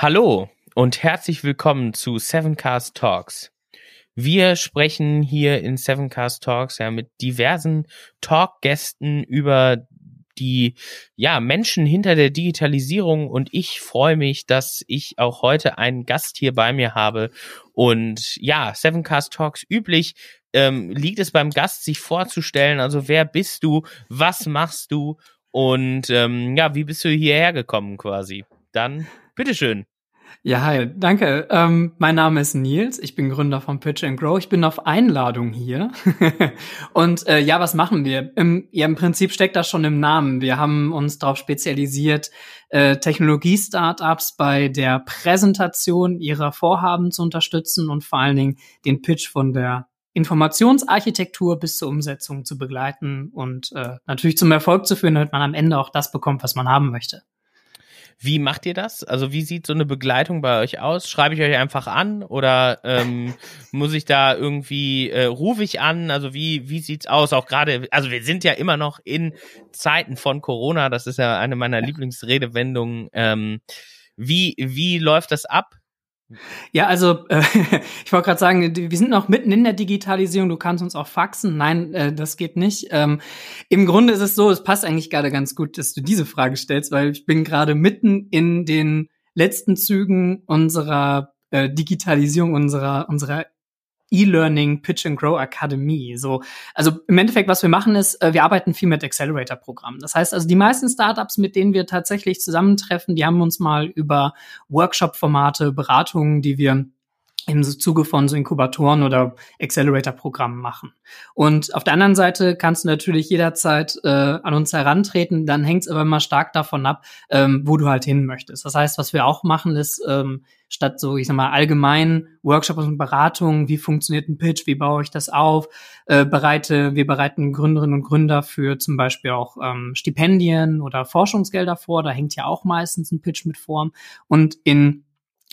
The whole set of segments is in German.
Hallo und herzlich willkommen zu Sevencast Talks. Wir sprechen hier in Sevencast Talks ja mit diversen Talkgästen über die ja Menschen hinter der Digitalisierung und ich freue mich, dass ich auch heute einen Gast hier bei mir habe und ja Sevencast Talks üblich ähm, liegt es beim Gast sich vorzustellen, also wer bist du, was machst du und ähm, ja wie bist du hierher gekommen quasi? Dann bitteschön. Ja, hi, danke. Ähm, mein Name ist Nils, ich bin Gründer von Pitch and Grow. Ich bin auf Einladung hier. und äh, ja, was machen wir? Im, ja, im Prinzip steckt das schon im Namen. Wir haben uns darauf spezialisiert, äh, Technologie-Startups bei der Präsentation ihrer Vorhaben zu unterstützen und vor allen Dingen den Pitch von der Informationsarchitektur bis zur Umsetzung zu begleiten und äh, natürlich zum Erfolg zu führen, damit man am Ende auch das bekommt, was man haben möchte. Wie macht ihr das? Also wie sieht so eine Begleitung bei euch aus? Schreibe ich euch einfach an oder ähm, muss ich da irgendwie äh, rufe ich an? Also wie wie sieht's aus? Auch gerade, also wir sind ja immer noch in Zeiten von Corona. Das ist ja eine meiner Lieblingsredewendungen. Ähm, wie wie läuft das ab? Ja, also äh, ich wollte gerade sagen, wir sind noch mitten in der Digitalisierung. Du kannst uns auch faxen. Nein, äh, das geht nicht. Ähm, Im Grunde ist es so, es passt eigentlich gerade ganz gut, dass du diese Frage stellst, weil ich bin gerade mitten in den letzten Zügen unserer äh, Digitalisierung unserer unserer E-Learning Pitch and Grow Akademie. So, also im Endeffekt, was wir machen, ist, äh, wir arbeiten viel mit Accelerator-Programmen. Das heißt also, die meisten Startups, mit denen wir tatsächlich zusammentreffen, die haben uns mal über Workshop-Formate, Beratungen, die wir im Zuge von so Inkubatoren oder Accelerator-Programmen machen. Und auf der anderen Seite kannst du natürlich jederzeit äh, an uns herantreten, dann hängt es aber immer stark davon ab, ähm, wo du halt hin möchtest. Das heißt, was wir auch machen, ist ähm, statt so, ich sag mal, allgemein Workshops und Beratungen, wie funktioniert ein Pitch, wie baue ich das auf, äh, bereite, wir bereiten Gründerinnen und Gründer für zum Beispiel auch ähm, Stipendien oder Forschungsgelder vor, da hängt ja auch meistens ein Pitch mit vor. Und in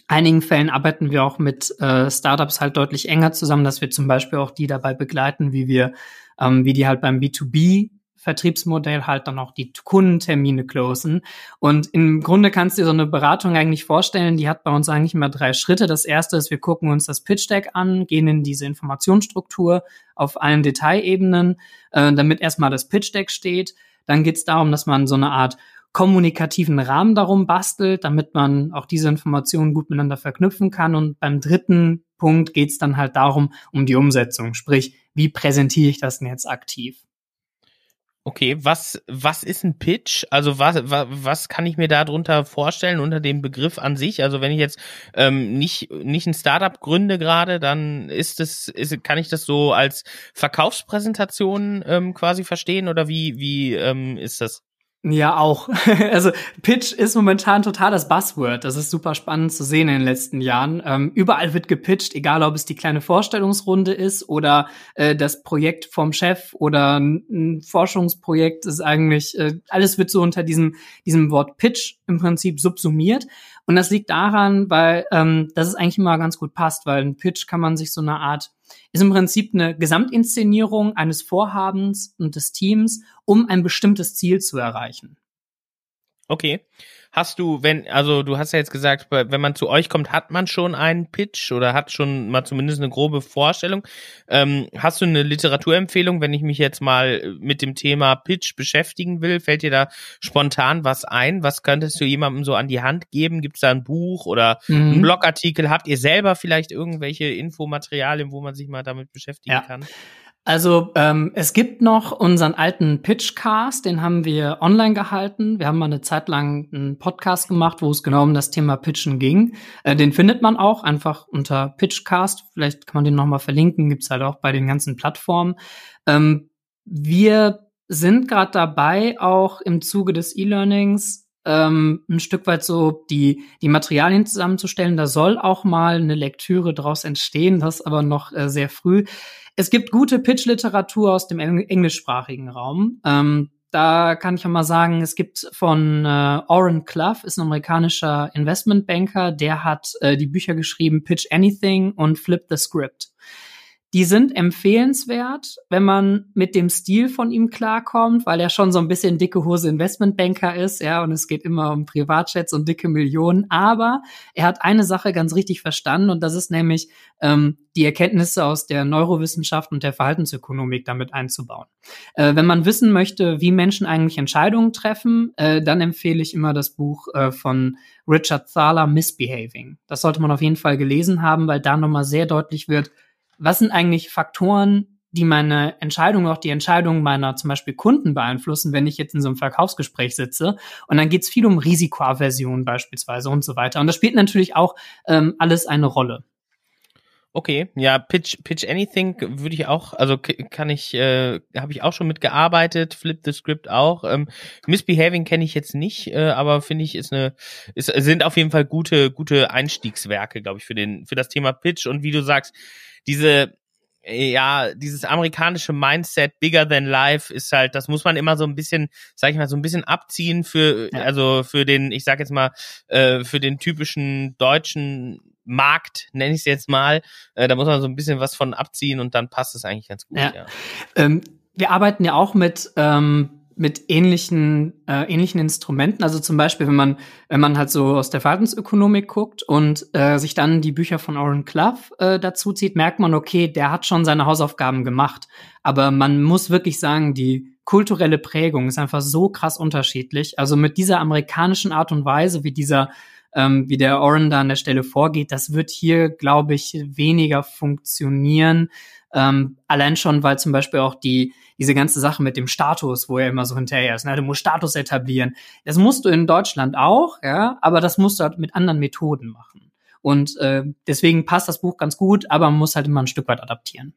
einigen Fällen arbeiten wir auch mit äh, Startups halt deutlich enger zusammen, dass wir zum Beispiel auch die dabei begleiten, wie wir, ähm, wie die halt beim B2B Vertriebsmodell halt dann auch die Kundentermine closen. Und im Grunde kannst du dir so eine Beratung eigentlich vorstellen, die hat bei uns eigentlich immer drei Schritte. Das erste ist, wir gucken uns das Pitch Deck an, gehen in diese Informationsstruktur auf allen Detailebenen, äh, damit erstmal das Pitch Deck steht. Dann geht es darum, dass man so eine Art kommunikativen Rahmen darum bastelt, damit man auch diese Informationen gut miteinander verknüpfen kann. Und beim dritten Punkt geht es dann halt darum, um die Umsetzung. Sprich, wie präsentiere ich das denn jetzt aktiv? Okay, was, was ist ein Pitch? Also was, was, was kann ich mir darunter vorstellen unter dem Begriff an sich? Also wenn ich jetzt ähm, nicht, nicht ein Startup gründe gerade, dann ist es, ist, kann ich das so als Verkaufspräsentation ähm, quasi verstehen oder wie, wie ähm, ist das? Ja, auch. Also Pitch ist momentan total das Buzzword. Das ist super spannend zu sehen in den letzten Jahren. Ähm, überall wird gepitcht, egal ob es die kleine Vorstellungsrunde ist oder äh, das Projekt vom Chef oder ein Forschungsprojekt ist eigentlich, äh, alles wird so unter diesem, diesem Wort Pitch im Prinzip subsumiert. Und das liegt daran, weil ähm, das ist eigentlich immer ganz gut passt, weil ein Pitch kann man sich so eine Art, ist im Prinzip eine Gesamtinszenierung eines Vorhabens und des Teams, um ein bestimmtes Ziel zu erreichen. Okay. Hast du, wenn, also du hast ja jetzt gesagt, wenn man zu euch kommt, hat man schon einen Pitch oder hat schon mal zumindest eine grobe Vorstellung. Ähm, hast du eine Literaturempfehlung, wenn ich mich jetzt mal mit dem Thema Pitch beschäftigen will? Fällt dir da spontan was ein? Was könntest du jemandem so an die Hand geben? Gibt es da ein Buch oder mhm. einen Blogartikel? Habt ihr selber vielleicht irgendwelche Infomaterialien, wo man sich mal damit beschäftigen ja. kann? Also ähm, es gibt noch unseren alten Pitchcast, den haben wir online gehalten. Wir haben mal eine Zeit lang einen Podcast gemacht, wo es genau um das Thema Pitchen ging. Äh, den findet man auch einfach unter Pitchcast. Vielleicht kann man den nochmal verlinken, gibt's halt auch bei den ganzen Plattformen. Ähm, wir sind gerade dabei, auch im Zuge des E-Learnings ähm, ein Stück weit so die, die Materialien zusammenzustellen. Da soll auch mal eine Lektüre draus entstehen, das aber noch äh, sehr früh. Es gibt gute Pitch-Literatur aus dem englischsprachigen Raum. Ähm, da kann ich auch mal sagen, es gibt von äh, Oren Clough, ist ein amerikanischer Investmentbanker, der hat äh, die Bücher geschrieben Pitch Anything und Flip the Script. Die sind empfehlenswert, wenn man mit dem Stil von ihm klarkommt, weil er schon so ein bisschen dicke Hose Investmentbanker ist, ja, und es geht immer um Privatjets und dicke Millionen. Aber er hat eine Sache ganz richtig verstanden und das ist nämlich ähm, die Erkenntnisse aus der Neurowissenschaft und der Verhaltensökonomik damit einzubauen. Äh, wenn man wissen möchte, wie Menschen eigentlich Entscheidungen treffen, äh, dann empfehle ich immer das Buch äh, von Richard Thaler, Misbehaving. Das sollte man auf jeden Fall gelesen haben, weil da nochmal sehr deutlich wird, was sind eigentlich Faktoren, die meine Entscheidung, auch die Entscheidung meiner zum Beispiel Kunden beeinflussen, wenn ich jetzt in so einem Verkaufsgespräch sitze. Und dann geht es viel um Risikoaversion beispielsweise und so weiter. Und das spielt natürlich auch ähm, alles eine Rolle. Okay, ja, Pitch, Pitch Anything würde ich auch, also kann ich, äh, habe ich auch schon mitgearbeitet, Flip the Script auch. Ähm, Misbehaving kenne ich jetzt nicht, äh, aber finde ich ist eine, ist, sind auf jeden Fall gute, gute Einstiegswerke, glaube ich, für den, für das Thema Pitch und wie du sagst, diese ja, dieses amerikanische Mindset bigger than life ist halt, das muss man immer so ein bisschen, sag ich mal, so ein bisschen abziehen für, ja. also für den, ich sag jetzt mal, äh, für den typischen deutschen Markt, nenne ich es jetzt mal. Äh, da muss man so ein bisschen was von abziehen und dann passt es eigentlich ganz gut. Ja. ja. Ähm, wir arbeiten ja auch mit ähm, mit ähnlichen äh, ähnlichen Instrumenten. Also zum Beispiel, wenn man wenn man halt so aus der Verhaltensökonomik guckt und äh, sich dann die Bücher von Oren Clough äh, dazu zieht, merkt man, okay, der hat schon seine Hausaufgaben gemacht. Aber man muss wirklich sagen, die kulturelle Prägung ist einfach so krass unterschiedlich. Also mit dieser amerikanischen Art und Weise, wie dieser ähm, wie der Oren da an der Stelle vorgeht, das wird hier, glaube ich, weniger funktionieren. Ähm, allein schon, weil zum Beispiel auch die, diese ganze Sache mit dem Status, wo er immer so hinterher ist, ne? du musst Status etablieren. Das musst du in Deutschland auch, ja, aber das musst du halt mit anderen Methoden machen. Und äh, deswegen passt das Buch ganz gut, aber man muss halt immer ein Stück weit adaptieren.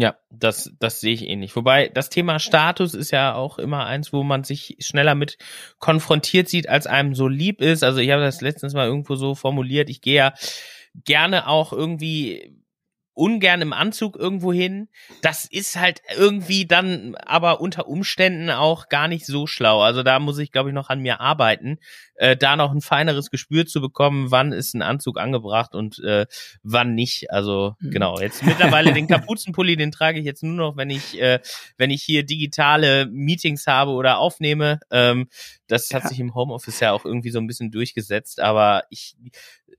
Ja, das, das sehe ich ähnlich. Wobei das Thema Status ist ja auch immer eins, wo man sich schneller mit konfrontiert sieht, als einem so lieb ist. Also ich habe das letztens mal irgendwo so formuliert. Ich gehe ja gerne auch irgendwie ungern im Anzug irgendwo hin. Das ist halt irgendwie dann aber unter Umständen auch gar nicht so schlau. Also da muss ich, glaube ich, noch an mir arbeiten, äh, da noch ein feineres Gespür zu bekommen, wann ist ein Anzug angebracht und äh, wann nicht. Also mhm. genau, jetzt mittlerweile den Kapuzenpulli, den trage ich jetzt nur noch, wenn ich, äh, wenn ich hier digitale Meetings habe oder aufnehme. Ähm, das hat ja. sich im Homeoffice ja auch irgendwie so ein bisschen durchgesetzt, aber ich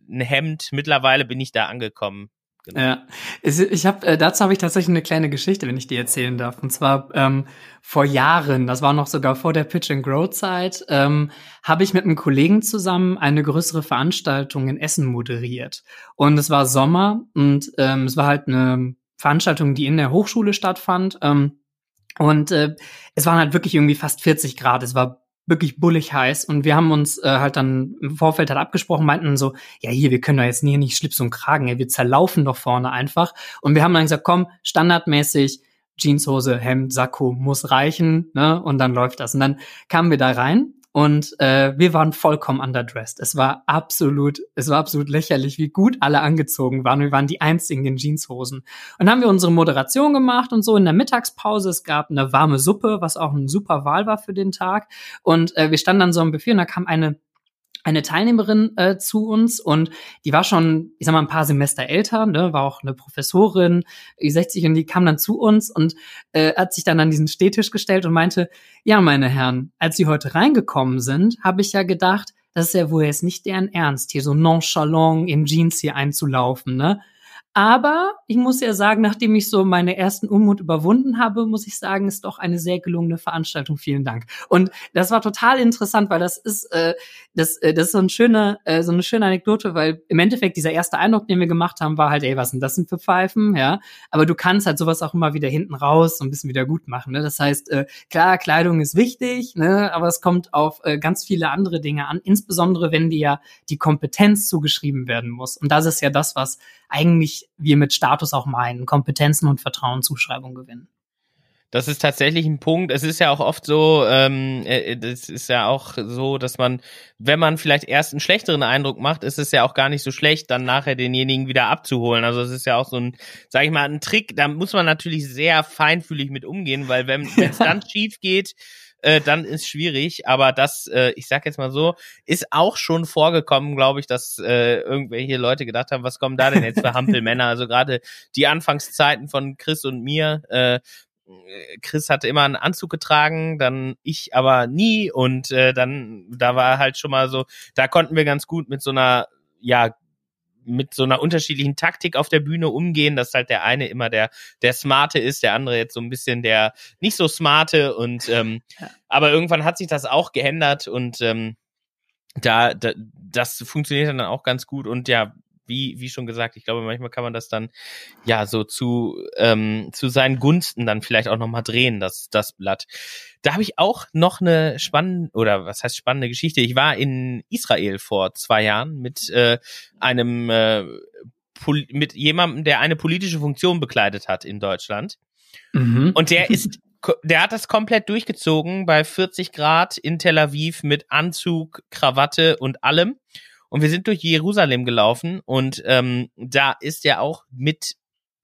ein Hemd, mittlerweile bin ich da angekommen. Genau. Ja, ich habe äh, dazu habe ich tatsächlich eine kleine Geschichte, wenn ich die erzählen darf. Und zwar ähm, vor Jahren, das war noch sogar vor der Pitch and Grow Zeit, ähm, habe ich mit einem Kollegen zusammen eine größere Veranstaltung in Essen moderiert. Und es war Sommer und ähm, es war halt eine Veranstaltung, die in der Hochschule stattfand. Ähm, und äh, es waren halt wirklich irgendwie fast 40 Grad. Es war wirklich bullig heiß. Und wir haben uns äh, halt dann im Vorfeld halt abgesprochen, meinten so, ja hier, wir können doch jetzt nie nicht Schlips und Kragen, ey, wir zerlaufen doch vorne einfach. Und wir haben dann gesagt, komm, standardmäßig Jeanshose, Hemd, Sakko muss reichen, ne? Und dann läuft das. Und dann kamen wir da rein und äh, wir waren vollkommen underdressed. Es war absolut, es war absolut lächerlich, wie gut alle angezogen waren. Wir waren die einzigen in Jeanshosen. Und dann haben wir unsere Moderation gemacht und so in der Mittagspause. Es gab eine warme Suppe, was auch eine super Wahl war für den Tag. Und äh, wir standen dann so im Buffet und da kam eine eine Teilnehmerin äh, zu uns und die war schon, ich sag mal, ein paar Semester älter, ne, war auch eine Professorin, 60 und die kam dann zu uns und äh, hat sich dann an diesen Stehtisch gestellt und meinte, ja, meine Herren, als Sie heute reingekommen sind, habe ich ja gedacht, das ist ja wohl jetzt nicht deren Ernst, hier so nonchalant in Jeans hier einzulaufen, ne? Aber ich muss ja sagen, nachdem ich so meine ersten Unmut überwunden habe, muss ich sagen, ist doch eine sehr gelungene Veranstaltung. Vielen Dank. Und das war total interessant, weil das ist, äh, das, äh, das ist so, ein schöner, äh, so eine schöne Anekdote, weil im Endeffekt dieser erste Eindruck, den wir gemacht haben, war halt, ey, was sind das denn für Pfeifen? Ja, aber du kannst halt sowas auch immer wieder hinten raus so ein bisschen wieder gut machen. Ne? Das heißt, äh, klar, Kleidung ist wichtig, ne? aber es kommt auf äh, ganz viele andere Dinge an, insbesondere wenn dir ja die Kompetenz zugeschrieben werden muss. Und das ist ja das, was eigentlich wir mit Status auch meinen, Kompetenzen und Vertrauenszuschreibung gewinnen. Das ist tatsächlich ein Punkt. Es ist ja auch oft so, ähm, äh, das ist ja auch so, dass man, wenn man vielleicht erst einen schlechteren Eindruck macht, ist es ja auch gar nicht so schlecht, dann nachher denjenigen wieder abzuholen. Also es ist ja auch so ein, sag ich mal, ein Trick. Da muss man natürlich sehr feinfühlig mit umgehen, weil wenn es dann schief geht, äh, dann ist schwierig. Aber das, äh, ich sag jetzt mal so, ist auch schon vorgekommen, glaube ich, dass äh, irgendwelche Leute gedacht haben, was kommen da denn jetzt für Hampelmänner? Also gerade die Anfangszeiten von Chris und mir, äh, Chris hatte immer einen Anzug getragen, dann ich aber nie und äh, dann da war halt schon mal so, da konnten wir ganz gut mit so einer ja mit so einer unterschiedlichen Taktik auf der Bühne umgehen, dass halt der eine immer der der smarte ist, der andere jetzt so ein bisschen der nicht so smarte und ähm, ja. aber irgendwann hat sich das auch geändert und ähm, da, da das funktioniert dann auch ganz gut und ja wie, wie schon gesagt, ich glaube, manchmal kann man das dann ja so zu, ähm, zu seinen Gunsten dann vielleicht auch nochmal drehen, das, das Blatt. Da habe ich auch noch eine spannende, oder was heißt spannende Geschichte. Ich war in Israel vor zwei Jahren mit äh, einem äh, mit jemandem, der eine politische Funktion bekleidet hat in Deutschland. Mhm. Und der ist der hat das komplett durchgezogen bei 40 Grad in Tel Aviv mit Anzug, Krawatte und allem. Und wir sind durch Jerusalem gelaufen und ähm, da ist er auch mit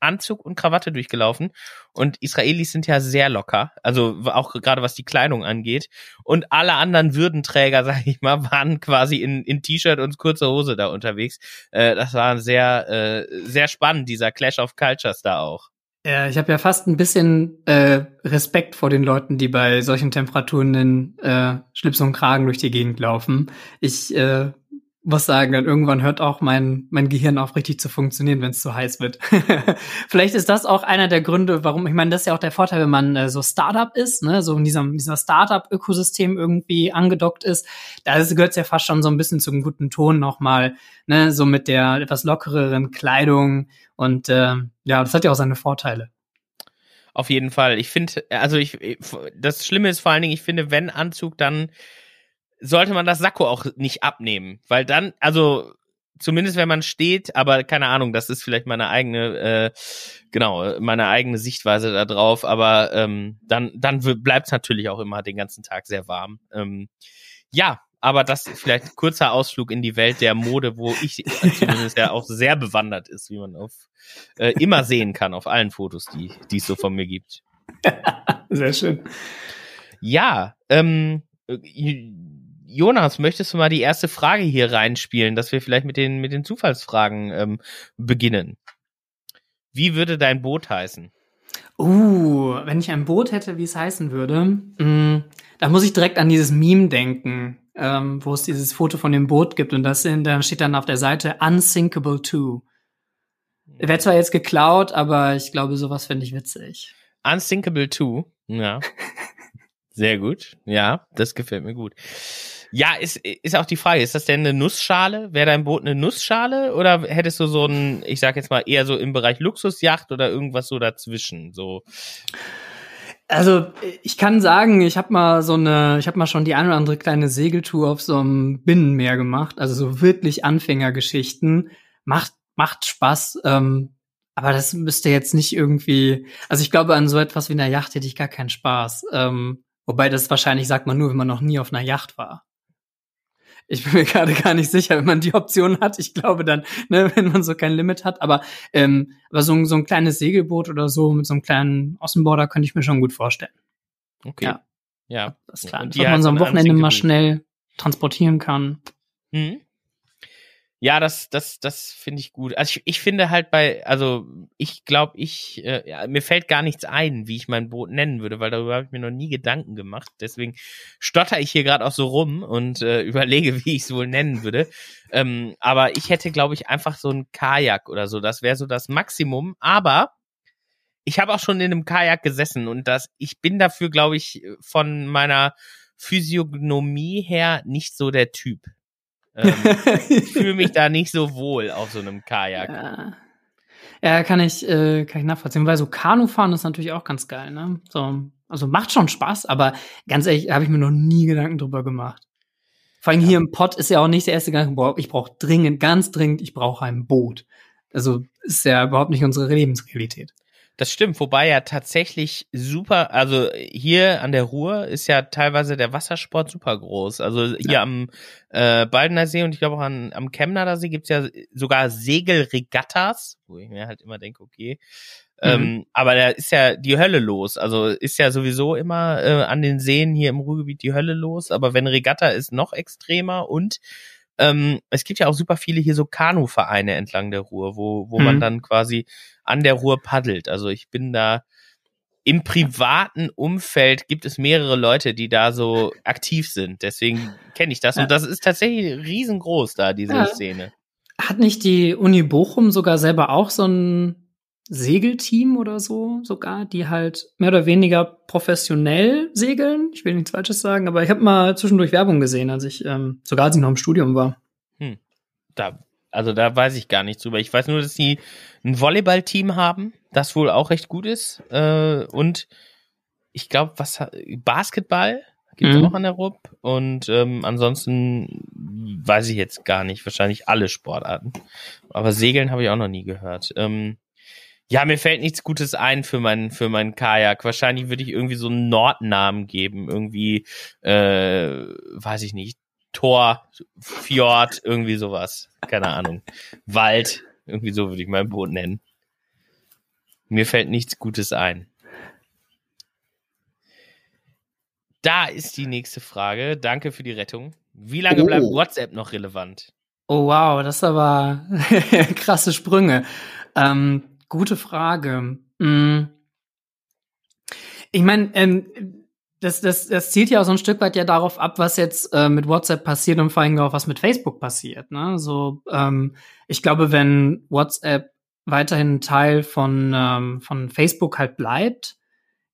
Anzug und Krawatte durchgelaufen. Und Israelis sind ja sehr locker, also auch gerade was die Kleidung angeht. Und alle anderen Würdenträger, sag ich mal, waren quasi in, in T-Shirt und kurzer Hose da unterwegs. Äh, das war sehr, äh, sehr spannend, dieser Clash of Cultures da auch. Ja, ich habe ja fast ein bisschen äh, Respekt vor den Leuten, die bei solchen Temperaturen in äh, Schlips und Kragen durch die Gegend laufen. Ich äh, muss sagen, dann irgendwann hört auch mein, mein Gehirn auf richtig zu funktionieren, wenn es zu heiß wird. Vielleicht ist das auch einer der Gründe, warum, ich meine, das ist ja auch der Vorteil, wenn man äh, so Startup ist, ne, so in diesem, dieser Startup-Ökosystem irgendwie angedockt ist. Da gehört ja fast schon so ein bisschen zum guten Ton nochmal, ne, so mit der etwas lockereren Kleidung und äh, ja, das hat ja auch seine Vorteile. Auf jeden Fall. Ich finde, also ich, das Schlimme ist vor allen Dingen, ich finde, wenn Anzug, dann sollte man das Sakko auch nicht abnehmen, weil dann, also zumindest wenn man steht, aber keine Ahnung, das ist vielleicht meine eigene, äh, genau, meine eigene Sichtweise da drauf, aber ähm, dann, dann bleibt es natürlich auch immer den ganzen Tag sehr warm. Ähm, ja, aber das vielleicht ein kurzer Ausflug in die Welt der Mode, wo ich zumindest ja auch sehr bewandert ist, wie man auf äh, immer sehen kann auf allen Fotos, die die es so von mir gibt. Sehr schön. Ja, ähm, Jonas, möchtest du mal die erste Frage hier reinspielen, dass wir vielleicht mit den, mit den Zufallsfragen ähm, beginnen? Wie würde dein Boot heißen? Uh, wenn ich ein Boot hätte, wie es heißen würde, mh, mm, da muss ich direkt an dieses Meme denken, ähm, wo es dieses Foto von dem Boot gibt und das in, da steht dann auf der Seite Unsinkable 2. Wäre zwar jetzt geklaut, aber ich glaube, sowas fände ich witzig. Unsinkable 2, ja. Sehr gut. Ja, das gefällt mir gut. Ja, ist, ist auch die Frage, ist das denn eine Nussschale? Wäre dein Boot eine Nussschale oder hättest du so ein, ich sag jetzt mal, eher so im Bereich Luxusjacht oder irgendwas so dazwischen? So. Also ich kann sagen, ich habe mal so eine, ich habe mal schon die eine oder andere kleine Segeltour auf so einem Binnenmeer gemacht, also so wirklich Anfängergeschichten. Macht macht Spaß, ähm, aber das müsste jetzt nicht irgendwie. Also ich glaube, an so etwas wie einer Yacht hätte ich gar keinen Spaß. Ähm, wobei das wahrscheinlich sagt man nur, wenn man noch nie auf einer Yacht war. Ich bin mir gerade gar nicht sicher, wenn man die Option hat. Ich glaube dann, ne, wenn man so kein Limit hat. Aber, ähm, aber so, ein so ein kleines Segelboot oder so mit so einem kleinen Außenborder könnte ich mir schon gut vorstellen. Okay. Ja. Ja. Das ist klar. Und die man so am Wochenende mal schnell transportieren kann. Mhm. Ja, das, das, das finde ich gut. Also ich, ich finde halt bei, also ich glaube, ich, äh, ja, mir fällt gar nichts ein, wie ich mein Boot nennen würde, weil darüber habe ich mir noch nie Gedanken gemacht. Deswegen stotter ich hier gerade auch so rum und äh, überlege, wie ich es wohl nennen würde. Ähm, aber ich hätte, glaube ich, einfach so ein Kajak oder so. Das wäre so das Maximum. Aber ich habe auch schon in einem Kajak gesessen und das, ich bin dafür, glaube ich, von meiner Physiognomie her nicht so der Typ. Ähm, ich fühle mich da nicht so wohl auf so einem Kajak. Ja. Ja, kann ich, äh, kann ich nachvollziehen. Weil so Kanufahren ist natürlich auch ganz geil, ne? So, also macht schon Spaß, aber ganz ehrlich, habe ich mir noch nie Gedanken drüber gemacht. Vor allem ja. hier im Pott ist ja auch nicht der erste Gedanke, boah, ich brauche dringend, ganz dringend, ich brauche ein Boot. Also ist ja überhaupt nicht unsere Lebensrealität. Das stimmt, wobei ja tatsächlich super, also hier an der Ruhr ist ja teilweise der Wassersport super groß. Also hier ja. am äh, Baldener See und ich glaube auch an, am Chemnader See gibt's ja sogar Segelregattas, wo ich mir halt immer denke, okay. Mhm. Ähm, aber da ist ja die Hölle los. Also ist ja sowieso immer äh, an den Seen hier im Ruhrgebiet die Hölle los. Aber wenn Regatta ist noch extremer und ähm, es gibt ja auch super viele hier so Kanuvereine entlang der Ruhr, wo, wo mhm. man dann quasi an der Ruhr paddelt. Also ich bin da im privaten Umfeld gibt es mehrere Leute, die da so aktiv sind. Deswegen kenne ich das. Und das ist tatsächlich riesengroß da, diese ja. Szene. Hat nicht die Uni Bochum sogar selber auch so ein Segelteam oder so sogar, die halt mehr oder weniger professionell segeln. Ich will nichts Falsches sagen, aber ich habe mal zwischendurch Werbung gesehen, als ich ähm, sogar als ich noch im Studium war. Hm. Da, also da weiß ich gar nichts drüber. Ich weiß nur, dass die ein Volleyballteam haben, das wohl auch recht gut ist. Äh, und ich glaube, was Basketball gibt es mhm. auch an der RUP. Und ähm, ansonsten weiß ich jetzt gar nicht. Wahrscheinlich alle Sportarten. Aber Segeln habe ich auch noch nie gehört. Ähm, ja, mir fällt nichts Gutes ein für mein für meinen Kajak. Wahrscheinlich würde ich irgendwie so einen Nordnamen geben, irgendwie, äh, weiß ich nicht, Tor, Fjord, irgendwie sowas. Keine Ahnung. Wald, irgendwie so würde ich mein Boot nennen. Mir fällt nichts Gutes ein. Da ist die nächste Frage. Danke für die Rettung. Wie lange oh. bleibt WhatsApp noch relevant? Oh wow, das ist aber krasse Sprünge. Ähm, Gute Frage. Hm. Ich meine, ähm, das, das, das zielt ja auch so ein Stück weit ja darauf ab, was jetzt äh, mit WhatsApp passiert und vor allem auch was mit Facebook passiert. Ne? So, ähm, ich glaube, wenn WhatsApp weiterhin Teil von, ähm, von Facebook halt bleibt,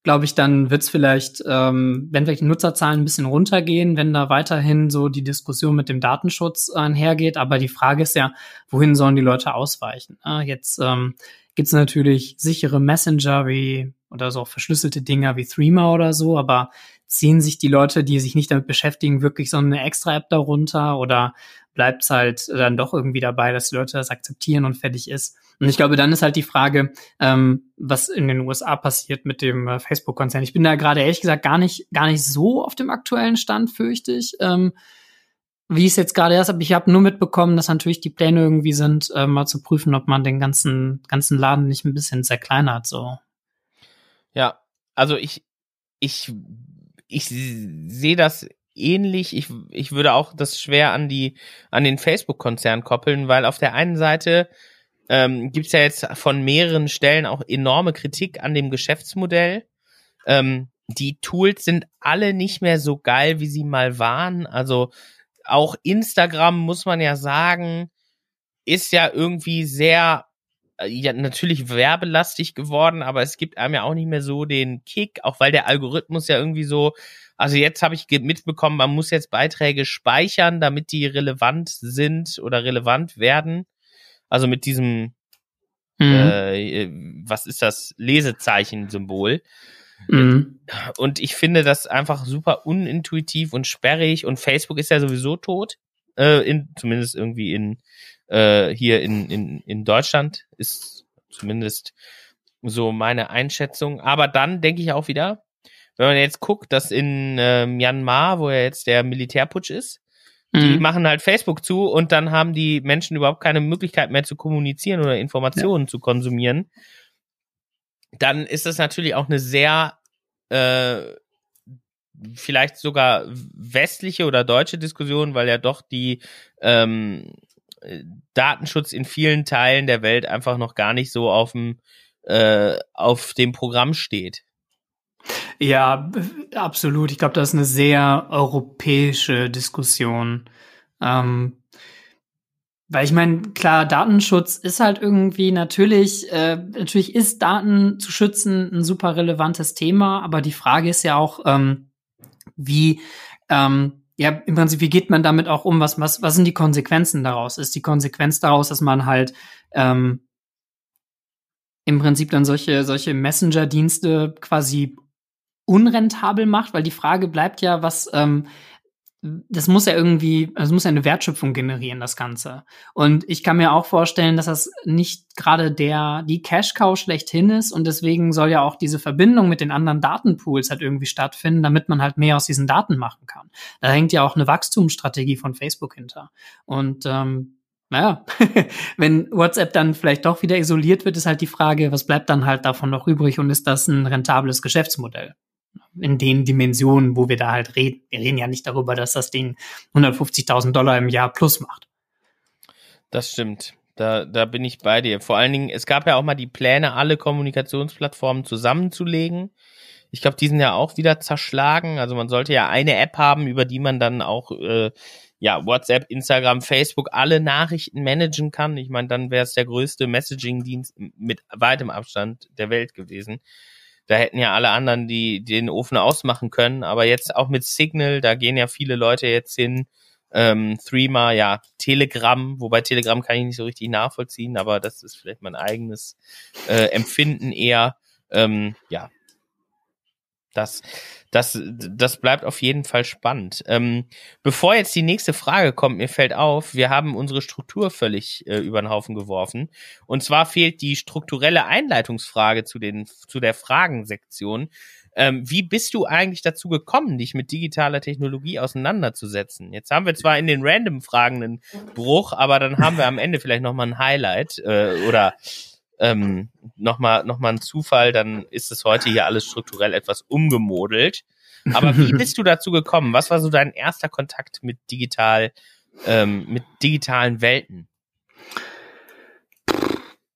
glaube ich, dann wird es vielleicht, ähm, wenn vielleicht die Nutzerzahlen ein bisschen runtergehen, wenn da weiterhin so die Diskussion mit dem Datenschutz einhergeht. Aber die Frage ist ja, wohin sollen die Leute ausweichen? Äh, jetzt ähm, gibt es natürlich sichere Messenger wie oder so verschlüsselte Dinger wie Threema oder so, aber ziehen sich die Leute, die sich nicht damit beschäftigen, wirklich so eine extra App darunter oder bleibt es halt dann doch irgendwie dabei, dass die Leute das akzeptieren und fertig ist? Und ich glaube, dann ist halt die Frage, ähm, was in den USA passiert mit dem äh, Facebook-Konzern. Ich bin da gerade ehrlich gesagt gar nicht, gar nicht so auf dem aktuellen Stand, fürchte ich. Ähm, wie es jetzt gerade ist, aber ich habe nur mitbekommen, dass natürlich die Pläne irgendwie sind, äh, mal zu prüfen, ob man den ganzen, ganzen Laden nicht ein bisschen zerkleinert, so. Ja, also ich, ich, ich sehe das ähnlich. Ich, ich würde auch das schwer an die, an den Facebook-Konzern koppeln, weil auf der einen Seite ähm, gibt es ja jetzt von mehreren Stellen auch enorme Kritik an dem Geschäftsmodell. Ähm, die Tools sind alle nicht mehr so geil, wie sie mal waren. Also auch Instagram, muss man ja sagen, ist ja irgendwie sehr, äh, ja, natürlich werbelastig geworden, aber es gibt einem ja auch nicht mehr so den Kick, auch weil der Algorithmus ja irgendwie so, also jetzt habe ich mitbekommen, man muss jetzt Beiträge speichern, damit die relevant sind oder relevant werden. Also mit diesem, mhm. äh, was ist das, Lesezeichen-Symbol. Mhm. Und ich finde das einfach super unintuitiv und sperrig und Facebook ist ja sowieso tot. Äh, in, zumindest irgendwie in äh, hier in, in, in Deutschland ist zumindest so meine Einschätzung. Aber dann denke ich auch wieder, wenn man jetzt guckt, dass in äh, Myanmar, wo ja jetzt der Militärputsch ist, die mhm. machen halt Facebook zu und dann haben die Menschen überhaupt keine Möglichkeit mehr zu kommunizieren oder Informationen ja. zu konsumieren dann ist das natürlich auch eine sehr äh, vielleicht sogar westliche oder deutsche Diskussion, weil ja doch die ähm, Datenschutz in vielen Teilen der Welt einfach noch gar nicht so auf dem äh, auf dem Programm steht. Ja, absolut. Ich glaube, das ist eine sehr europäische Diskussion. Ähm, weil ich meine, klar, Datenschutz ist halt irgendwie natürlich, äh, natürlich ist Daten zu schützen ein super relevantes Thema, aber die Frage ist ja auch, ähm, wie, ähm, ja, im Prinzip, wie geht man damit auch um? Was, was, was sind die Konsequenzen daraus? Ist die Konsequenz daraus, dass man halt ähm, im Prinzip dann solche, solche Messenger-Dienste quasi unrentabel macht? Weil die Frage bleibt ja, was, ähm, das muss ja irgendwie, also muss ja eine Wertschöpfung generieren, das Ganze. Und ich kann mir auch vorstellen, dass das nicht gerade der, die Cash-Cow schlechthin ist und deswegen soll ja auch diese Verbindung mit den anderen Datenpools halt irgendwie stattfinden, damit man halt mehr aus diesen Daten machen kann. Da hängt ja auch eine Wachstumsstrategie von Facebook hinter. Und ähm, naja, wenn WhatsApp dann vielleicht doch wieder isoliert wird, ist halt die Frage, was bleibt dann halt davon noch übrig und ist das ein rentables Geschäftsmodell? In den Dimensionen, wo wir da halt reden. Wir reden ja nicht darüber, dass das Ding 150.000 Dollar im Jahr plus macht. Das stimmt. Da, da bin ich bei dir. Vor allen Dingen, es gab ja auch mal die Pläne, alle Kommunikationsplattformen zusammenzulegen. Ich glaube, die sind ja auch wieder zerschlagen. Also man sollte ja eine App haben, über die man dann auch äh, ja WhatsApp, Instagram, Facebook alle Nachrichten managen kann. Ich meine, dann wäre es der größte Messaging-Dienst mit weitem Abstand der Welt gewesen. Da hätten ja alle anderen die, den Ofen ausmachen können. Aber jetzt auch mit Signal, da gehen ja viele Leute jetzt hin. Ähm, Threema, ja, Telegram, wobei Telegram kann ich nicht so richtig nachvollziehen, aber das ist vielleicht mein eigenes äh, Empfinden eher. Ähm, ja, das, das, das bleibt auf jeden Fall spannend. Ähm, bevor jetzt die nächste Frage kommt, mir fällt auf, wir haben unsere Struktur völlig äh, über den Haufen geworfen. Und zwar fehlt die strukturelle Einleitungsfrage zu, den, zu der Fragensektion. Ähm, wie bist du eigentlich dazu gekommen, dich mit digitaler Technologie auseinanderzusetzen? Jetzt haben wir zwar in den Random-Fragen einen Bruch, aber dann haben wir am Ende vielleicht nochmal ein Highlight äh, oder ähm, nochmal noch mal ein Zufall, dann ist es heute hier alles strukturell etwas umgemodelt. Aber wie bist du dazu gekommen? Was war so dein erster Kontakt mit digital, ähm, mit digitalen Welten?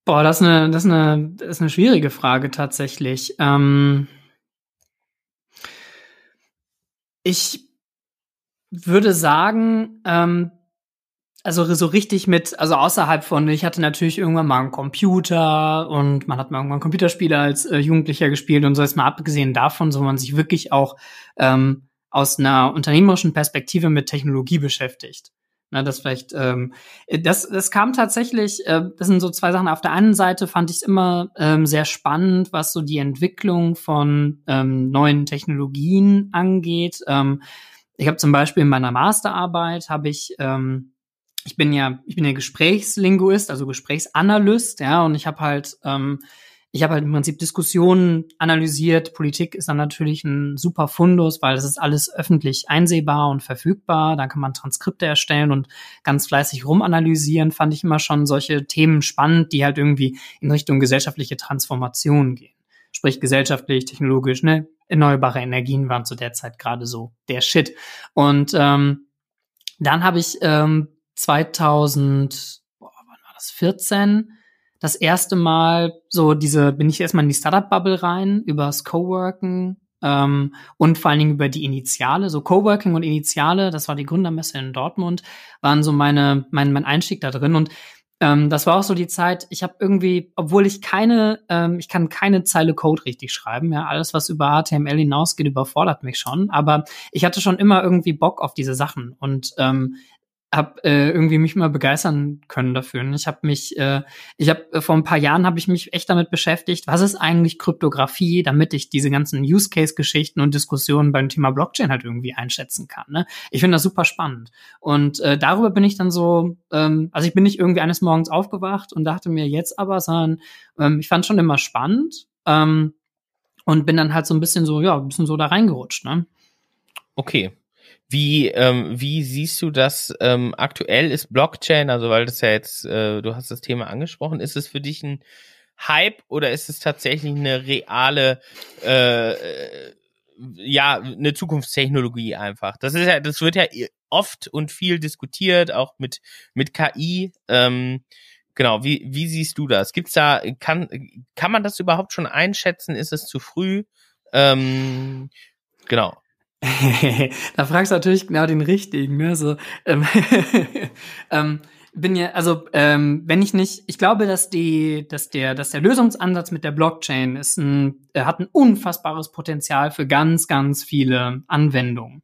Boah, das ist eine, das ist eine, das ist eine schwierige Frage tatsächlich. Ähm ich würde sagen, ähm, also so richtig mit, also außerhalb von, ich hatte natürlich irgendwann mal einen Computer und man hat mal irgendwann Computerspiele als äh, Jugendlicher gespielt und so ist mal abgesehen davon, so man sich wirklich auch ähm, aus einer unternehmerischen Perspektive mit Technologie beschäftigt. Na, das vielleicht, ähm, das, das kam tatsächlich, äh, das sind so zwei Sachen. Auf der einen Seite fand ich es immer ähm, sehr spannend, was so die Entwicklung von ähm, neuen Technologien angeht. Ähm, ich habe zum Beispiel in meiner Masterarbeit habe ich ähm, ich bin ja, ich bin ja Gesprächslinguist, also Gesprächsanalyst, ja, und ich habe halt, ähm, ich habe halt im Prinzip Diskussionen analysiert. Politik ist dann natürlich ein super Fundus, weil das ist alles öffentlich einsehbar und verfügbar. Da kann man Transkripte erstellen und ganz fleißig rumanalysieren. Fand ich immer schon solche Themen spannend, die halt irgendwie in Richtung gesellschaftliche Transformation gehen. Sprich gesellschaftlich, technologisch, ne? Erneuerbare Energien waren zu der Zeit gerade so der Shit. Und ähm, dann habe ich ähm, 2000, boah, wann war das, 14, das erste Mal so diese, bin ich erstmal in die Startup-Bubble rein, übers Coworken ähm, und vor allen Dingen über die Initiale. So Coworking und Initiale, das war die Gründermesse in Dortmund, waren so meine, mein, mein Einstieg da drin. Und ähm, das war auch so die Zeit, ich habe irgendwie, obwohl ich keine, ähm, ich kann keine Zeile Code richtig schreiben, ja, alles, was über HTML hinausgeht, überfordert mich schon, aber ich hatte schon immer irgendwie Bock auf diese Sachen und ähm, habe äh, irgendwie mich mal begeistern können dafür. Und ich habe mich, äh, ich habe äh, vor ein paar Jahren habe ich mich echt damit beschäftigt, was ist eigentlich Kryptographie, damit ich diese ganzen Use Case Geschichten und Diskussionen beim Thema Blockchain halt irgendwie einschätzen kann. Ne? Ich finde das super spannend. Und äh, darüber bin ich dann so, ähm, also ich bin nicht irgendwie eines Morgens aufgewacht und dachte mir jetzt aber, sondern ähm, ich fand schon immer spannend ähm, und bin dann halt so ein bisschen so, ja, ein bisschen so da reingerutscht. Ne? Okay, wie, ähm, wie siehst du das ähm, aktuell? Ist Blockchain, also weil das ja jetzt, äh, du hast das Thema angesprochen, ist es für dich ein Hype oder ist es tatsächlich eine reale, äh, äh, ja, eine Zukunftstechnologie einfach? Das ist ja, das wird ja oft und viel diskutiert, auch mit mit KI. Ähm, genau, wie wie siehst du das? Gibt's da kann kann man das überhaupt schon einschätzen? Ist es zu früh? Ähm, genau. Da fragst du natürlich genau den richtigen, ne? So, ähm, ähm, bin ja, also ähm, wenn ich nicht, ich glaube, dass die, dass der, dass der Lösungsansatz mit der Blockchain ist ein, er hat ein unfassbares Potenzial für ganz, ganz viele Anwendungen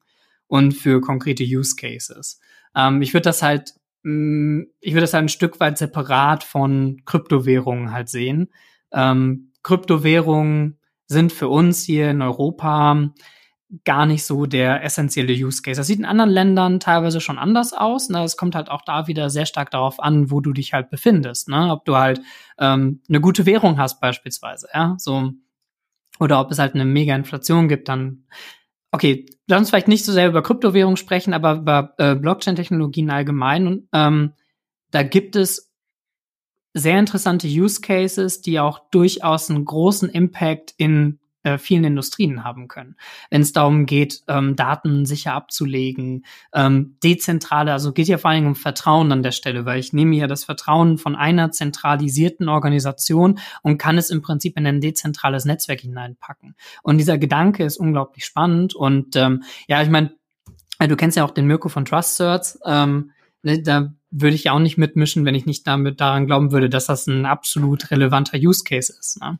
und für konkrete Use Cases. Ähm, ich würde das halt, mh, mm, ich würde das halt ein Stück weit separat von Kryptowährungen halt sehen. Ähm, Kryptowährungen sind für uns hier in Europa gar nicht so der essentielle Use Case. Das sieht in anderen Ländern teilweise schon anders aus. Ne? Es kommt halt auch da wieder sehr stark darauf an, wo du dich halt befindest. Ne? Ob du halt ähm, eine gute Währung hast beispielsweise, ja, so oder ob es halt eine mega Inflation gibt, dann okay, lass uns vielleicht nicht so sehr über Kryptowährung sprechen, aber über äh, Blockchain-Technologien allgemein. Und ähm, da gibt es sehr interessante Use Cases, die auch durchaus einen großen Impact in äh, vielen Industrien haben können. Wenn es darum geht, ähm, Daten sicher abzulegen, ähm, dezentrale, also geht ja vor allem um Vertrauen an der Stelle, weil ich nehme ja das Vertrauen von einer zentralisierten Organisation und kann es im Prinzip in ein dezentrales Netzwerk hineinpacken. Und dieser Gedanke ist unglaublich spannend und ähm, ja, ich meine, äh, du kennst ja auch den Mirko von Trust Certs, ähm, ne, da würde ich ja auch nicht mitmischen, wenn ich nicht damit daran glauben würde, dass das ein absolut relevanter Use Case ist. Ne?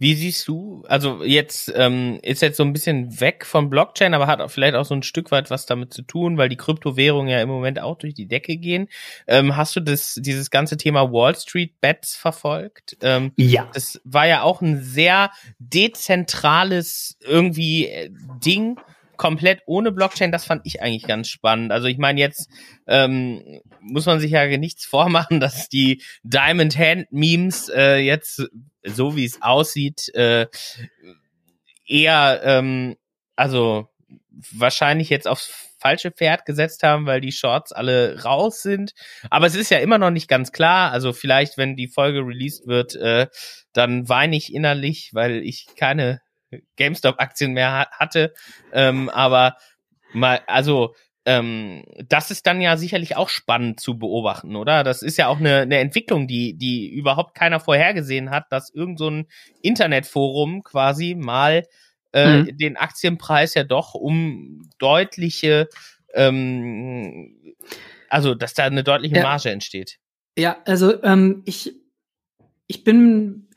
Wie siehst du, also jetzt ähm, ist jetzt so ein bisschen weg von Blockchain, aber hat auch vielleicht auch so ein Stück weit was damit zu tun, weil die Kryptowährungen ja im Moment auch durch die Decke gehen. Ähm, hast du das, dieses ganze Thema Wall Street Bets verfolgt? Ähm, ja. Das war ja auch ein sehr dezentrales irgendwie äh, Ding komplett ohne Blockchain, das fand ich eigentlich ganz spannend. Also ich meine, jetzt ähm, muss man sich ja nichts vormachen, dass die Diamond Hand Memes äh, jetzt, so wie es aussieht, äh, eher, ähm, also wahrscheinlich jetzt aufs falsche Pferd gesetzt haben, weil die Shorts alle raus sind. Aber es ist ja immer noch nicht ganz klar. Also vielleicht, wenn die Folge released wird, äh, dann weine ich innerlich, weil ich keine GameStop-Aktien mehr hatte. Ähm, aber mal, also ähm, das ist dann ja sicherlich auch spannend zu beobachten, oder? Das ist ja auch eine, eine Entwicklung, die, die überhaupt keiner vorhergesehen hat, dass irgend so ein Internetforum quasi mal äh, mhm. den Aktienpreis ja doch um deutliche, ähm, also dass da eine deutliche Marge entsteht. Ja, also ähm, ich, ich bin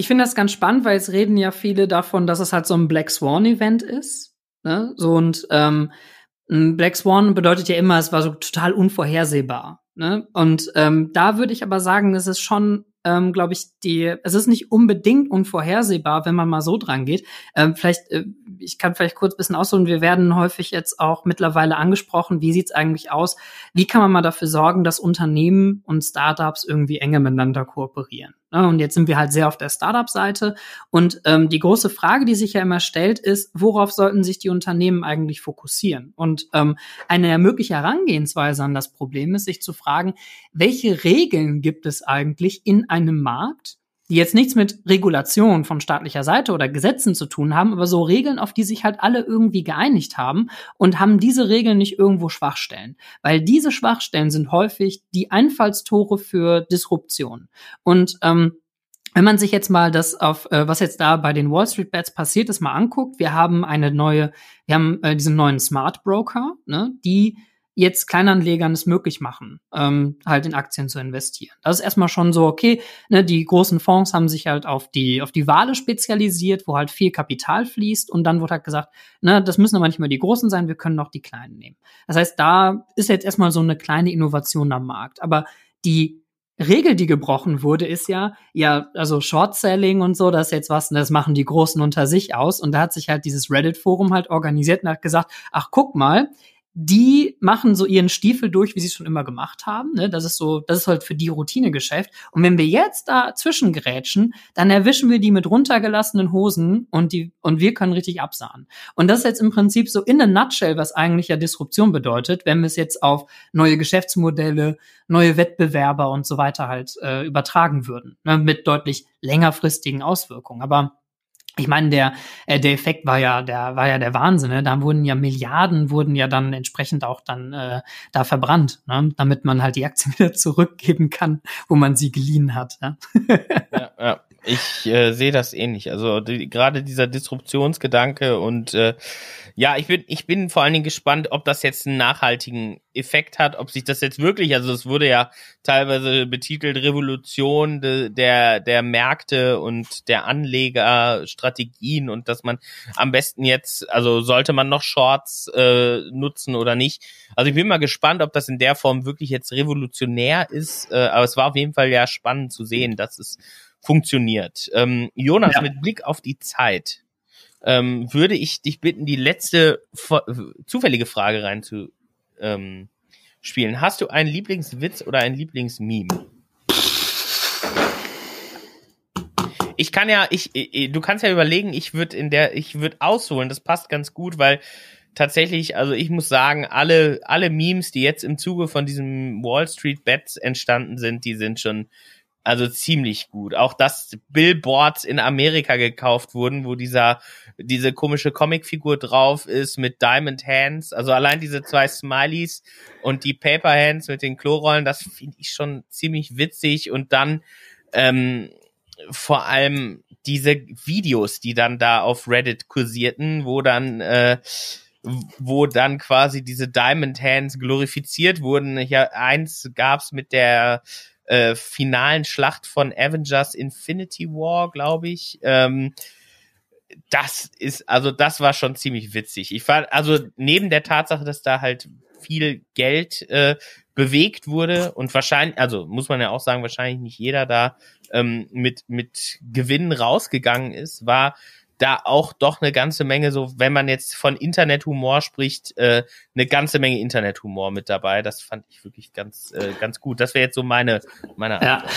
ich finde das ganz spannend, weil es reden ja viele davon, dass es halt so ein Black Swan Event ist. Ne? So und ähm, Black Swan bedeutet ja immer, es war so total unvorhersehbar. Ne? Und ähm, da würde ich aber sagen, es ist schon ähm, glaube ich, die, es ist nicht unbedingt unvorhersehbar, wenn man mal so dran geht. Ähm, vielleicht, äh, ich kann vielleicht kurz ein bisschen ausholen, wir werden häufig jetzt auch mittlerweile angesprochen, wie sieht's eigentlich aus? Wie kann man mal dafür sorgen, dass Unternehmen und Startups irgendwie enger miteinander kooperieren? Ne? Und jetzt sind wir halt sehr auf der Startup-Seite. Und ähm, die große Frage, die sich ja immer stellt, ist, worauf sollten sich die Unternehmen eigentlich fokussieren? Und ähm, eine mögliche Herangehensweise an das Problem ist, sich zu fragen, welche Regeln gibt es eigentlich in einem Markt, die jetzt nichts mit Regulation von staatlicher Seite oder Gesetzen zu tun haben, aber so Regeln, auf die sich halt alle irgendwie geeinigt haben und haben diese Regeln nicht irgendwo Schwachstellen. Weil diese Schwachstellen sind häufig die Einfallstore für Disruption. Und ähm, wenn man sich jetzt mal das auf, äh, was jetzt da bei den Wall Street Bets passiert ist, mal anguckt, wir haben eine neue, wir haben äh, diesen neuen Smart Broker, ne, die jetzt Kleinanlegern es möglich machen, ähm, halt in Aktien zu investieren. Das ist erstmal schon so, okay, ne, die großen Fonds haben sich halt auf die, auf die Wale spezialisiert, wo halt viel Kapital fließt und dann wurde halt gesagt, ne, das müssen aber nicht mehr die Großen sein, wir können auch die Kleinen nehmen. Das heißt, da ist jetzt erstmal so eine kleine Innovation am Markt. Aber die Regel, die gebrochen wurde, ist ja, ja, also Short Selling und so, das ist jetzt was, das machen die Großen unter sich aus. Und da hat sich halt dieses Reddit-Forum halt organisiert und hat gesagt, ach, guck mal, die machen so ihren Stiefel durch, wie sie es schon immer gemacht haben. Ne? Das ist so, das ist halt für die Routinegeschäft. Und wenn wir jetzt da zwischengrätschen, dann erwischen wir die mit runtergelassenen Hosen und die, und wir können richtig absahen. Und das ist jetzt im Prinzip so in a nutshell, was eigentlich ja Disruption bedeutet, wenn wir es jetzt auf neue Geschäftsmodelle, neue Wettbewerber und so weiter halt äh, übertragen würden. Ne? Mit deutlich längerfristigen Auswirkungen. Aber ich meine, der, äh, der Effekt war ja, der war ja der Wahnsinn. Ne? Da wurden ja Milliarden, wurden ja dann entsprechend auch dann äh, da verbrannt, ne? damit man halt die Aktien wieder zurückgeben kann, wo man sie geliehen hat. Ja, ja, ja. Ich äh, sehe das ähnlich. Also die, gerade dieser Disruptionsgedanke und äh, ja, ich bin, ich bin vor allen Dingen gespannt, ob das jetzt einen nachhaltigen Effekt hat, ob sich das jetzt wirklich, also es wurde ja teilweise betitelt Revolution de, der, der Märkte und der Anlegerstrategien und dass man am besten jetzt, also sollte man noch Shorts äh, nutzen oder nicht. Also ich bin mal gespannt, ob das in der Form wirklich jetzt revolutionär ist, äh, aber es war auf jeden Fall ja spannend zu sehen, dass es funktioniert. Ähm, Jonas, ja. mit Blick auf die Zeit, ähm, würde ich dich bitten, die letzte zufällige Frage rein zu ähm, spielen. Hast du einen Lieblingswitz oder ein Lieblingsmeme? Ich kann ja, ich, du kannst ja überlegen, ich würde in der, ich würde ausholen, das passt ganz gut, weil tatsächlich, also ich muss sagen, alle, alle Memes, die jetzt im Zuge von diesem Wall Street Bets entstanden sind, die sind schon also ziemlich gut. Auch dass Billboards in Amerika gekauft wurden, wo dieser diese komische Comicfigur drauf ist mit Diamond Hands. Also allein diese zwei Smileys und die Paper Hands mit den Klorollen, das finde ich schon ziemlich witzig. Und dann ähm, vor allem diese Videos, die dann da auf Reddit kursierten, wo dann äh, wo dann quasi diese Diamond Hands glorifiziert wurden. Hier eins gab's mit der äh, finalen Schlacht von Avengers Infinity War, glaube ich. Ähm, das ist, also das war schon ziemlich witzig. Ich fand, also neben der Tatsache, dass da halt viel Geld äh, bewegt wurde und wahrscheinlich, also muss man ja auch sagen, wahrscheinlich nicht jeder da ähm, mit, mit Gewinnen rausgegangen ist, war da auch doch eine ganze Menge, so wenn man jetzt von Internethumor spricht, äh, eine ganze Menge Internethumor mit dabei. Das fand ich wirklich ganz, äh, ganz gut. Das wäre jetzt so meine, meine Antwort. Ja.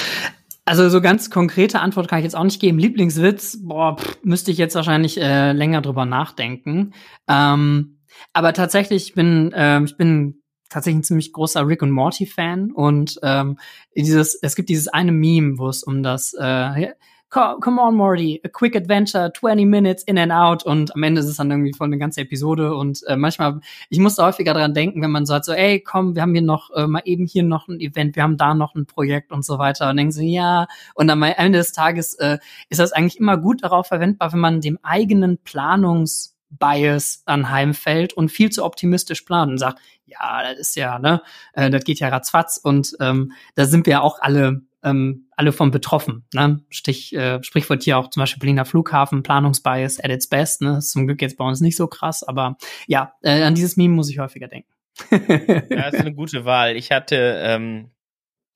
Also so ganz konkrete Antwort kann ich jetzt auch nicht geben. Lieblingswitz, boah, pff, müsste ich jetzt wahrscheinlich äh, länger drüber nachdenken. Ähm, aber tatsächlich, ich bin, äh, ich bin tatsächlich ein ziemlich großer Rick und Morty Fan und ähm, dieses, es gibt dieses eine Meme, wo es um das äh, come on, Morty, a quick adventure, 20 minutes in and out. Und am Ende ist es dann irgendwie voll eine ganze Episode. Und äh, manchmal, ich musste häufiger dran denken, wenn man sagt so, ey, komm, wir haben hier noch, äh, mal eben hier noch ein Event, wir haben da noch ein Projekt und so weiter. Und denken sie, ja. Und am Ende des Tages äh, ist das eigentlich immer gut darauf verwendbar, wenn man dem eigenen Planungs Bias anheimfällt und viel zu optimistisch planen und sagt, ja, das ist ja, ne, äh, das geht ja ratzfatz und ähm, da sind wir ja auch alle ähm, alle von betroffen. Ne? Stich, äh, Sprichwort hier auch zum Beispiel Berliner Flughafen, Planungsbias at its best. Ne? ist zum Glück jetzt bei uns nicht so krass, aber ja, äh, an dieses Meme muss ich häufiger denken. ja, ist eine gute Wahl. Ich hatte, ähm,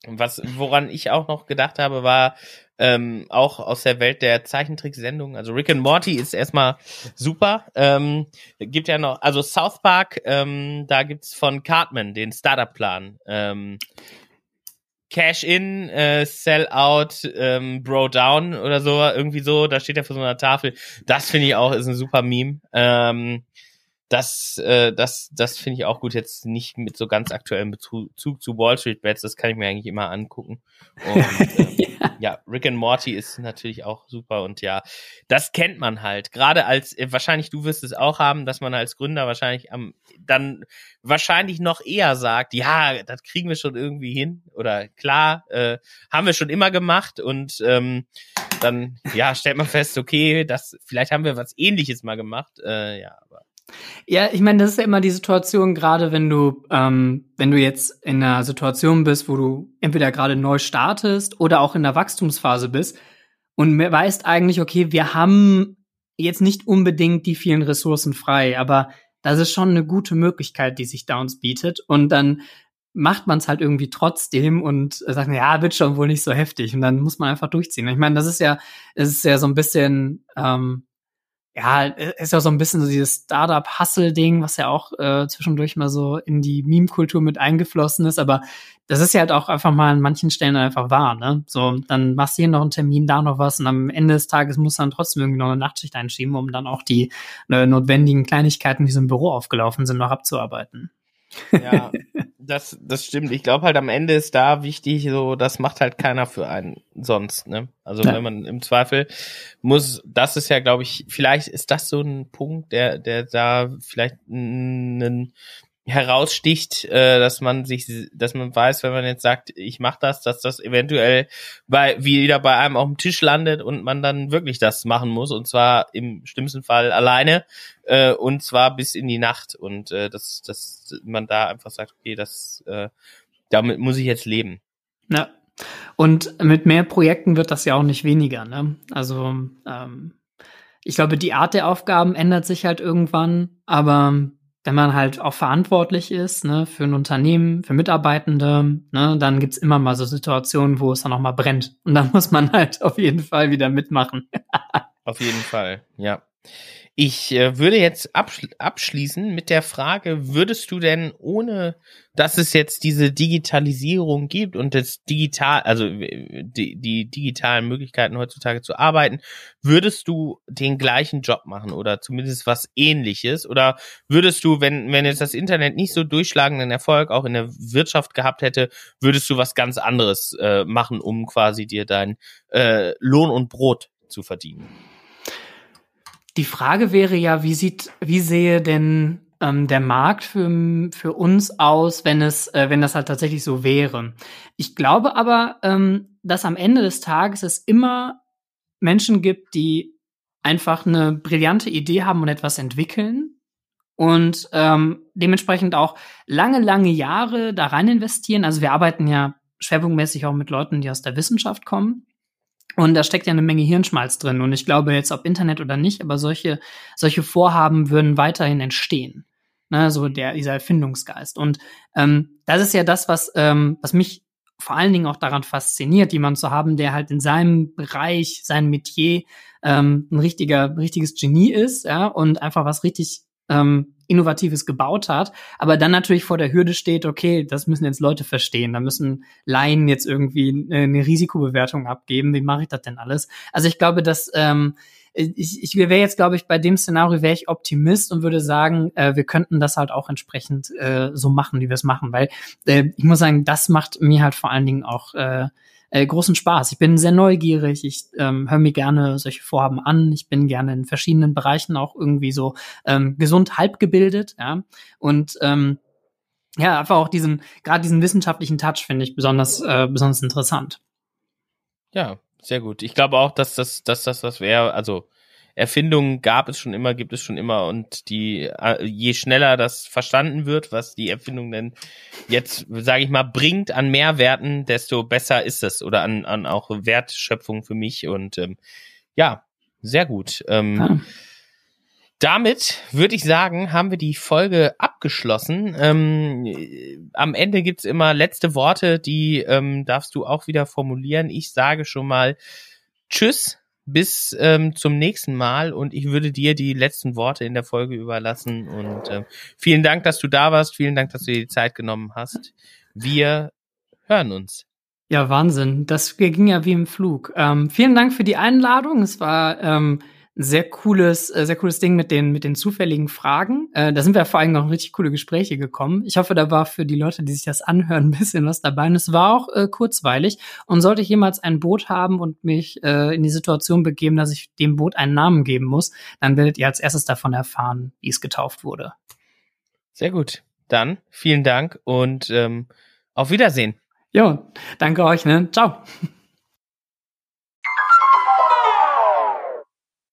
was, woran ich auch noch gedacht habe, war ähm, auch aus der Welt der Zeichentricksendungen. Also Rick and Morty ist erstmal super. Ähm, gibt ja noch, also South Park, ähm, da gibt's von Cartman den Startup-Plan. Ähm, Cash in, äh, Sell out, ähm, Bro down oder so, irgendwie so, da steht er vor so einer Tafel. Das finde ich auch, ist ein super Meme. Ähm, das, äh, das, das finde ich auch gut. Jetzt nicht mit so ganz aktuellem Bezug zu Wall Street Bets, das kann ich mir eigentlich immer angucken. Und, ähm, ja. ja. Rick and Morty ist natürlich auch super und ja, das kennt man halt. Gerade als, äh, wahrscheinlich du wirst es auch haben, dass man als Gründer wahrscheinlich am, dann wahrscheinlich noch eher sagt, ja, das kriegen wir schon irgendwie hin oder klar, äh, haben wir schon immer gemacht und ähm, dann, ja, stellt man fest, okay, das, vielleicht haben wir was ähnliches mal gemacht, äh, ja, ja, ich meine, das ist ja immer die Situation, gerade wenn du, ähm, wenn du jetzt in einer Situation bist, wo du entweder gerade neu startest oder auch in der Wachstumsphase bist und weißt eigentlich, okay, wir haben jetzt nicht unbedingt die vielen Ressourcen frei, aber das ist schon eine gute Möglichkeit, die sich da uns bietet. Und dann macht man es halt irgendwie trotzdem und sagt, ja, wird schon wohl nicht so heftig. Und dann muss man einfach durchziehen. Ich meine, das ist ja, es ist ja so ein bisschen, ähm, ja, ist ja so ein bisschen so dieses Startup-Hustle-Ding, was ja auch äh, zwischendurch mal so in die Meme-Kultur mit eingeflossen ist, aber das ist ja halt auch einfach mal an manchen Stellen einfach wahr, ne? So, dann machst du hier noch einen Termin, da noch was und am Ende des Tages musst du dann trotzdem irgendwie noch eine Nachtschicht einschieben, um dann auch die äh, notwendigen Kleinigkeiten, die so im Büro aufgelaufen sind, noch abzuarbeiten. Ja, das, das stimmt. Ich glaube halt am Ende ist da wichtig, so, das macht halt keiner für einen sonst, ne? Also ja. wenn man im Zweifel muss, das ist ja, glaube ich, vielleicht ist das so ein Punkt, der, der da vielleicht einen heraussticht, äh, dass man sich, dass man weiß, wenn man jetzt sagt, ich mache das, dass das eventuell bei wieder bei einem auf dem Tisch landet und man dann wirklich das machen muss und zwar im schlimmsten Fall alleine äh, und zwar bis in die Nacht und äh, dass, dass man da einfach sagt, okay, das äh, damit muss ich jetzt leben. Ja. Und mit mehr Projekten wird das ja auch nicht weniger. Ne? Also ähm, ich glaube, die Art der Aufgaben ändert sich halt irgendwann, aber wenn man halt auch verantwortlich ist, ne, für ein Unternehmen, für Mitarbeitende, ne, dann gibt's immer mal so Situationen, wo es dann auch mal brennt. Und dann muss man halt auf jeden Fall wieder mitmachen. auf jeden Fall, ja. Ich äh, würde jetzt abschl abschließen mit der Frage, würdest du denn, ohne dass es jetzt diese Digitalisierung gibt und das digital, also äh, die, die digitalen Möglichkeiten heutzutage zu arbeiten, würdest du den gleichen Job machen oder zumindest was ähnliches? Oder würdest du, wenn, wenn jetzt das Internet nicht so durchschlagenden Erfolg auch in der Wirtschaft gehabt hätte, würdest du was ganz anderes äh, machen, um quasi dir dein äh, Lohn und Brot zu verdienen? Die Frage wäre ja, wie sieht, wie sehe denn ähm, der Markt für, für uns aus, wenn es, äh, wenn das halt tatsächlich so wäre? Ich glaube aber, ähm, dass am Ende des Tages es immer Menschen gibt, die einfach eine brillante Idee haben und etwas entwickeln und ähm, dementsprechend auch lange, lange Jahre da rein investieren. Also wir arbeiten ja schwerpunktmäßig auch mit Leuten, die aus der Wissenschaft kommen. Und da steckt ja eine Menge Hirnschmalz drin. Und ich glaube jetzt, ob Internet oder nicht, aber solche, solche Vorhaben würden weiterhin entstehen. Ne, so der, dieser Erfindungsgeist. Und ähm, das ist ja das, was, ähm, was mich vor allen Dingen auch daran fasziniert, jemanden zu haben, der halt in seinem Bereich, seinem Metier ähm, ein richtiger, richtiges Genie ist, ja, und einfach was richtig ähm, Innovatives gebaut hat, aber dann natürlich vor der Hürde steht, okay, das müssen jetzt Leute verstehen, da müssen Laien jetzt irgendwie eine Risikobewertung abgeben, wie mache ich das denn alles? Also ich glaube, dass ähm, ich, ich wäre jetzt, glaube ich, bei dem Szenario wäre ich Optimist und würde sagen, äh, wir könnten das halt auch entsprechend äh, so machen, wie wir es machen, weil äh, ich muss sagen, das macht mir halt vor allen Dingen auch äh, äh, großen Spaß. Ich bin sehr neugierig, ich ähm, höre mir gerne solche Vorhaben an, ich bin gerne in verschiedenen Bereichen auch irgendwie so ähm, gesund halb gebildet, ja. Und ähm, ja, einfach auch diesen, gerade diesen wissenschaftlichen Touch finde ich besonders, äh, besonders interessant. Ja, sehr gut. Ich glaube auch, dass das, dass das was wäre, also Erfindungen gab es schon immer, gibt es schon immer und die äh, je schneller das verstanden wird, was die Erfindung denn jetzt, sage ich mal, bringt an Mehrwerten, desto besser ist es oder an, an auch Wertschöpfung für mich und ähm, ja, sehr gut. Ähm, ja. Damit würde ich sagen, haben wir die Folge abgeschlossen. Ähm, am Ende gibt's immer letzte Worte, die ähm, darfst du auch wieder formulieren. Ich sage schon mal Tschüss bis ähm, zum nächsten Mal und ich würde dir die letzten Worte in der Folge überlassen. Und äh, vielen Dank, dass du da warst. Vielen Dank, dass du dir die Zeit genommen hast. Wir hören uns. Ja, Wahnsinn. Das ging ja wie im Flug. Ähm, vielen Dank für die Einladung. Es war ähm, sehr cooles, äh, sehr cooles Ding mit den, mit den zufälligen Fragen. Äh, da sind wir vor allem noch richtig coole Gespräche gekommen. Ich hoffe, da war für die Leute, die sich das anhören, ein bisschen was dabei. Und es war auch äh, kurzweilig. Und sollte ich jemals ein Boot haben und mich äh, in die Situation begeben, dass ich dem Boot einen Namen geben muss, dann werdet ihr als erstes davon erfahren, wie es getauft wurde. Sehr gut. Dann vielen Dank und ähm, auf Wiedersehen. Jo, danke euch, ne? Ciao.